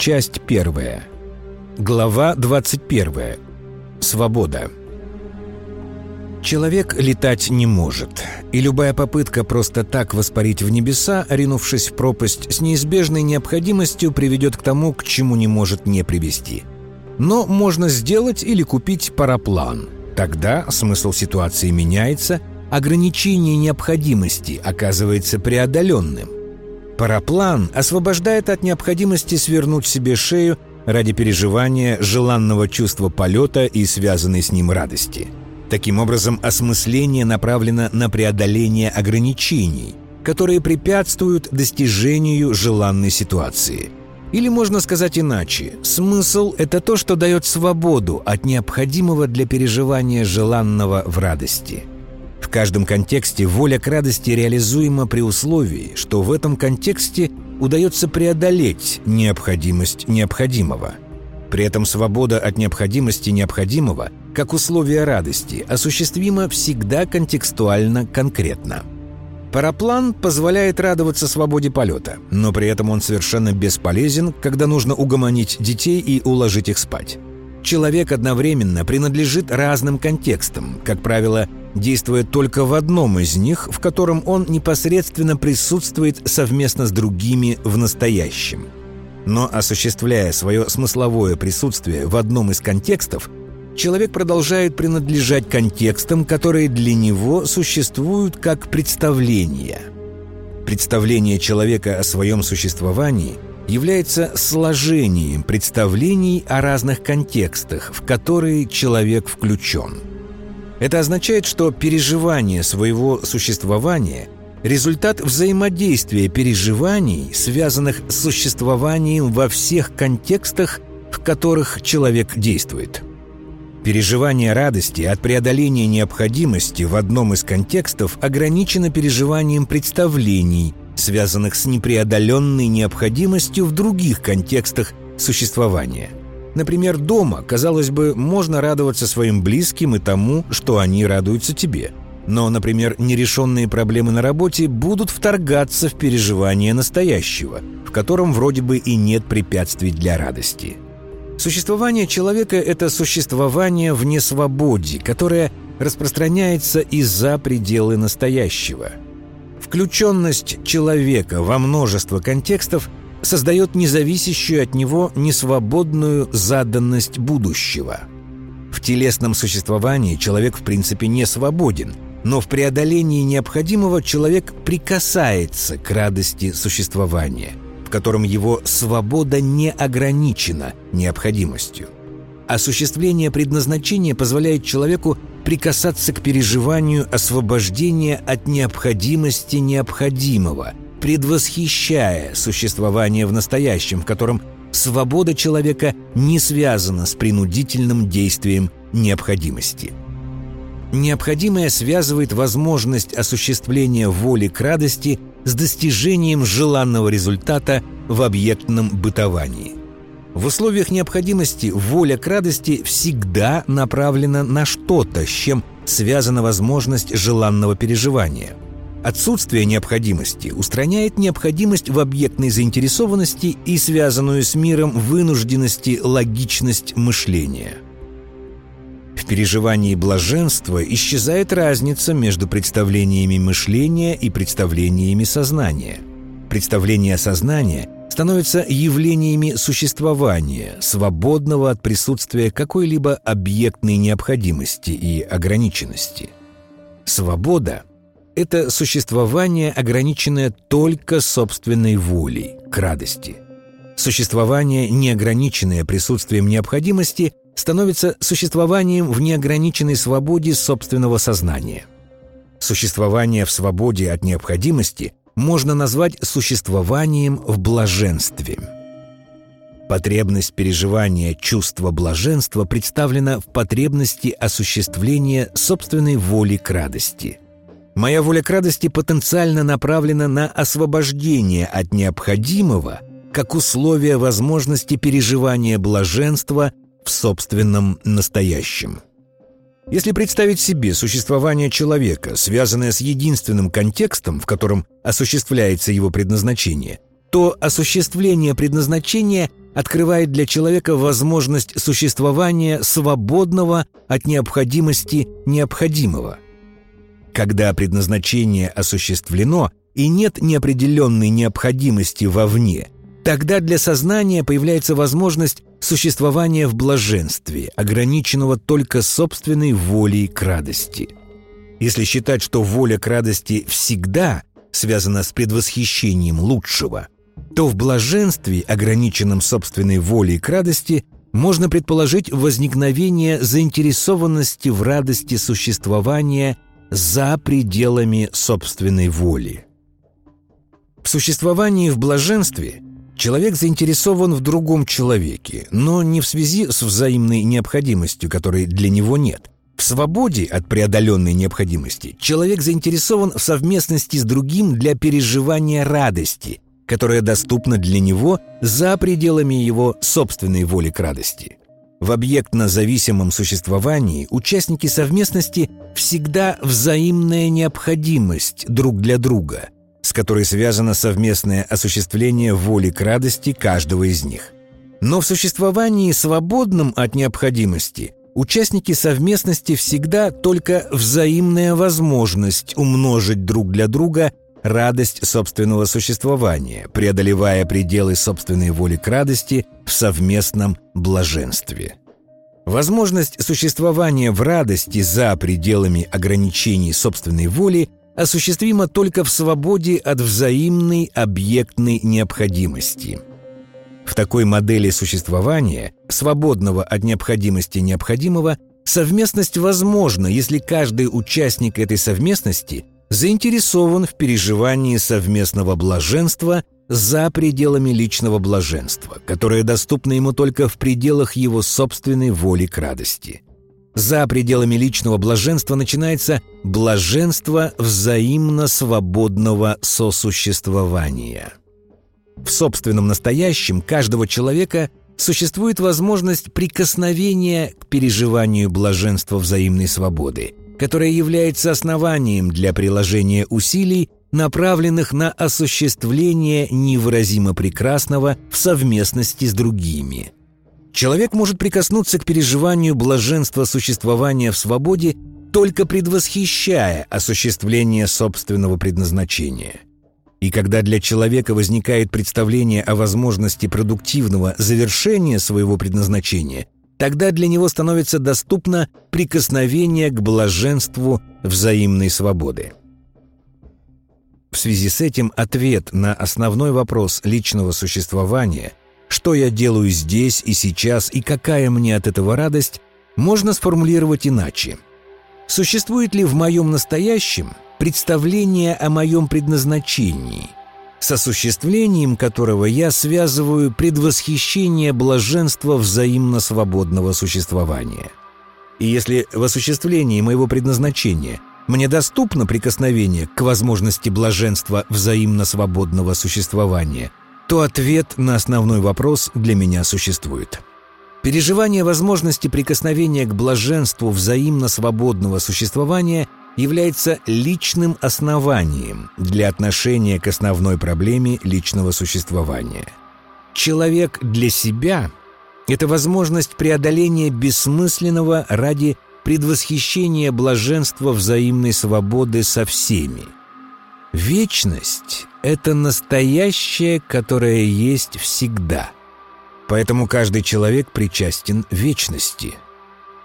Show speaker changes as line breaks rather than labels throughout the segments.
часть первая. Глава 21. Свобода. Человек летать не может, и любая попытка просто так воспарить в небеса, ринувшись в пропасть, с неизбежной необходимостью приведет к тому, к чему не может не привести. Но можно сделать или купить параплан. Тогда смысл ситуации меняется, ограничение необходимости оказывается преодоленным. Параплан освобождает от необходимости свернуть себе шею ради переживания желанного чувства полета и связанной с ним радости – Таким образом, осмысление направлено на преодоление ограничений, которые препятствуют достижению желанной ситуации. Или можно сказать иначе, смысл – это то, что дает свободу от необходимого для переживания желанного в радости. В каждом контексте воля к радости реализуема при условии, что в этом контексте удается преодолеть необходимость необходимого – при этом свобода от необходимости необходимого, как условие радости, осуществима всегда контекстуально конкретно. Параплан позволяет радоваться свободе полета, но при этом он совершенно бесполезен, когда нужно угомонить детей и уложить их спать. Человек одновременно принадлежит разным контекстам, как правило, действуя только в одном из них, в котором он непосредственно присутствует совместно с другими в настоящем – но осуществляя свое смысловое присутствие в одном из контекстов, человек продолжает принадлежать контекстам, которые для него существуют как представления. Представление человека о своем существовании является сложением представлений о разных контекстах, в которые человек включен. Это означает, что переживание своего существования – результат взаимодействия переживаний, связанных с существованием во всех контекстах, в которых человек действует. Переживание радости от преодоления необходимости в одном из контекстов ограничено переживанием представлений, связанных с непреодоленной необходимостью в других контекстах существования. Например, дома, казалось бы, можно радоваться своим близким и тому, что они радуются тебе – но, например, нерешенные проблемы на работе будут вторгаться в переживание настоящего, в котором вроде бы и нет препятствий для радости. Существование человека – это существование в несвободе, которое распространяется и за пределы настоящего. Включенность человека во множество контекстов создает независящую от него несвободную заданность будущего. В телесном существовании человек в принципе не свободен – но в преодолении необходимого человек прикасается к радости существования, в котором его свобода не ограничена необходимостью. Осуществление предназначения позволяет человеку прикасаться к переживанию освобождения от необходимости необходимого, предвосхищая существование в настоящем, в котором свобода человека не связана с принудительным действием необходимости – Необходимое связывает возможность осуществления воли к радости с достижением желанного результата в объектном бытовании. В условиях необходимости воля к радости всегда направлена на что-то, с чем связана возможность желанного переживания. Отсутствие необходимости устраняет необходимость в объектной заинтересованности и связанную с миром вынужденности логичность мышления – в переживании блаженства исчезает разница между представлениями мышления и представлениями сознания. Представления сознания становятся явлениями существования, свободного от присутствия какой-либо объектной необходимости и ограниченности. Свобода – это существование, ограниченное только собственной волей к радости. Существование, неограниченное присутствием необходимости, становится существованием в неограниченной свободе собственного сознания. Существование в свободе от необходимости можно назвать существованием в блаженстве. Потребность переживания чувства блаженства представлена в потребности осуществления собственной воли к радости. Моя воля к радости потенциально направлена на освобождение от необходимого как условие возможности переживания блаженства в собственном настоящем. Если представить себе существование человека, связанное с единственным контекстом, в котором осуществляется его предназначение, то осуществление предназначения открывает для человека возможность существования свободного от необходимости необходимого. Когда предназначение осуществлено и нет неопределенной необходимости вовне, тогда для сознания появляется возможность существования в блаженстве, ограниченного только собственной волей к радости. Если считать, что воля к радости всегда связана с предвосхищением лучшего – то в блаженстве, ограниченном собственной волей к радости, можно предположить возникновение заинтересованности в радости существования за пределами собственной воли. В существовании в блаженстве человек заинтересован в другом человеке, но не в связи с взаимной необходимостью, которой для него нет. В свободе от преодоленной необходимости человек заинтересован в совместности с другим для переживания радости – которая доступна для него за пределами его собственной воли к радости. В объектно-зависимом существовании участники совместности всегда взаимная необходимость друг для друга, с которой связано совместное осуществление воли к радости каждого из них. Но в существовании, свободном от необходимости, участники совместности всегда только взаимная возможность умножить друг для друга радость собственного существования, преодолевая пределы собственной воли к радости в совместном блаженстве. Возможность существования в радости за пределами ограничений собственной воли осуществима только в свободе от взаимной объектной необходимости. В такой модели существования, свободного от необходимости необходимого, совместность возможна, если каждый участник этой совместности – заинтересован в переживании совместного блаженства за пределами личного блаженства, которое доступно ему только в пределах его собственной воли к радости. За пределами личного блаженства начинается блаженство взаимно свободного сосуществования. В собственном настоящем каждого человека существует возможность прикосновения к переживанию блаженства взаимной свободы – которое является основанием для приложения усилий, направленных на осуществление невыразимо прекрасного в совместности с другими. Человек может прикоснуться к переживанию блаженства существования в свободе, только предвосхищая осуществление собственного предназначения. И когда для человека возникает представление о возможности продуктивного завершения своего предназначения – Тогда для него становится доступно прикосновение к блаженству взаимной свободы. В связи с этим ответ на основной вопрос личного существования «что я делаю здесь и сейчас и какая мне от этого радость» можно сформулировать иначе. Существует ли в моем настоящем представление о моем предназначении – с осуществлением которого я связываю предвосхищение блаженства взаимно свободного существования. И если в осуществлении моего предназначения мне доступно прикосновение к возможности блаженства взаимно свободного существования, то ответ на основной вопрос для меня существует. Переживание возможности прикосновения к блаженству взаимно свободного существования – является личным основанием для отношения к основной проблеме личного существования. Человек для себя – это возможность преодоления бессмысленного ради предвосхищения блаженства взаимной свободы со всеми. Вечность – это настоящее, которое есть всегда. Поэтому каждый человек причастен вечности –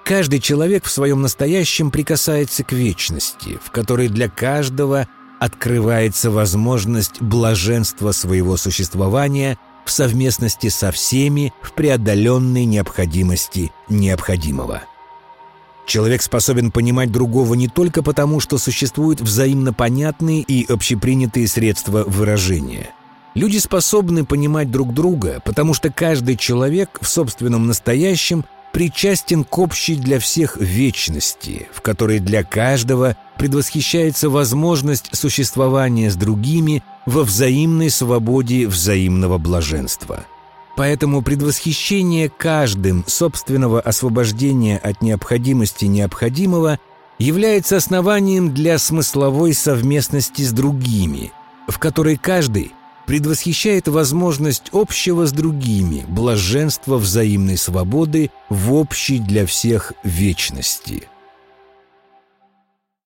Каждый человек в своем настоящем прикасается к вечности, в которой для каждого открывается возможность блаженства своего существования в совместности со всеми в преодоленной необходимости необходимого. Человек способен понимать другого не только потому, что существуют взаимно понятные и общепринятые средства выражения. Люди способны понимать друг друга, потому что каждый человек в собственном настоящем причастен к общей для всех вечности, в которой для каждого предвосхищается возможность существования с другими во взаимной свободе взаимного блаженства. Поэтому предвосхищение каждым собственного освобождения от необходимости необходимого является основанием для смысловой совместности с другими, в которой каждый предвосхищает возможность общего с другими, блаженства взаимной свободы в общей для всех вечности –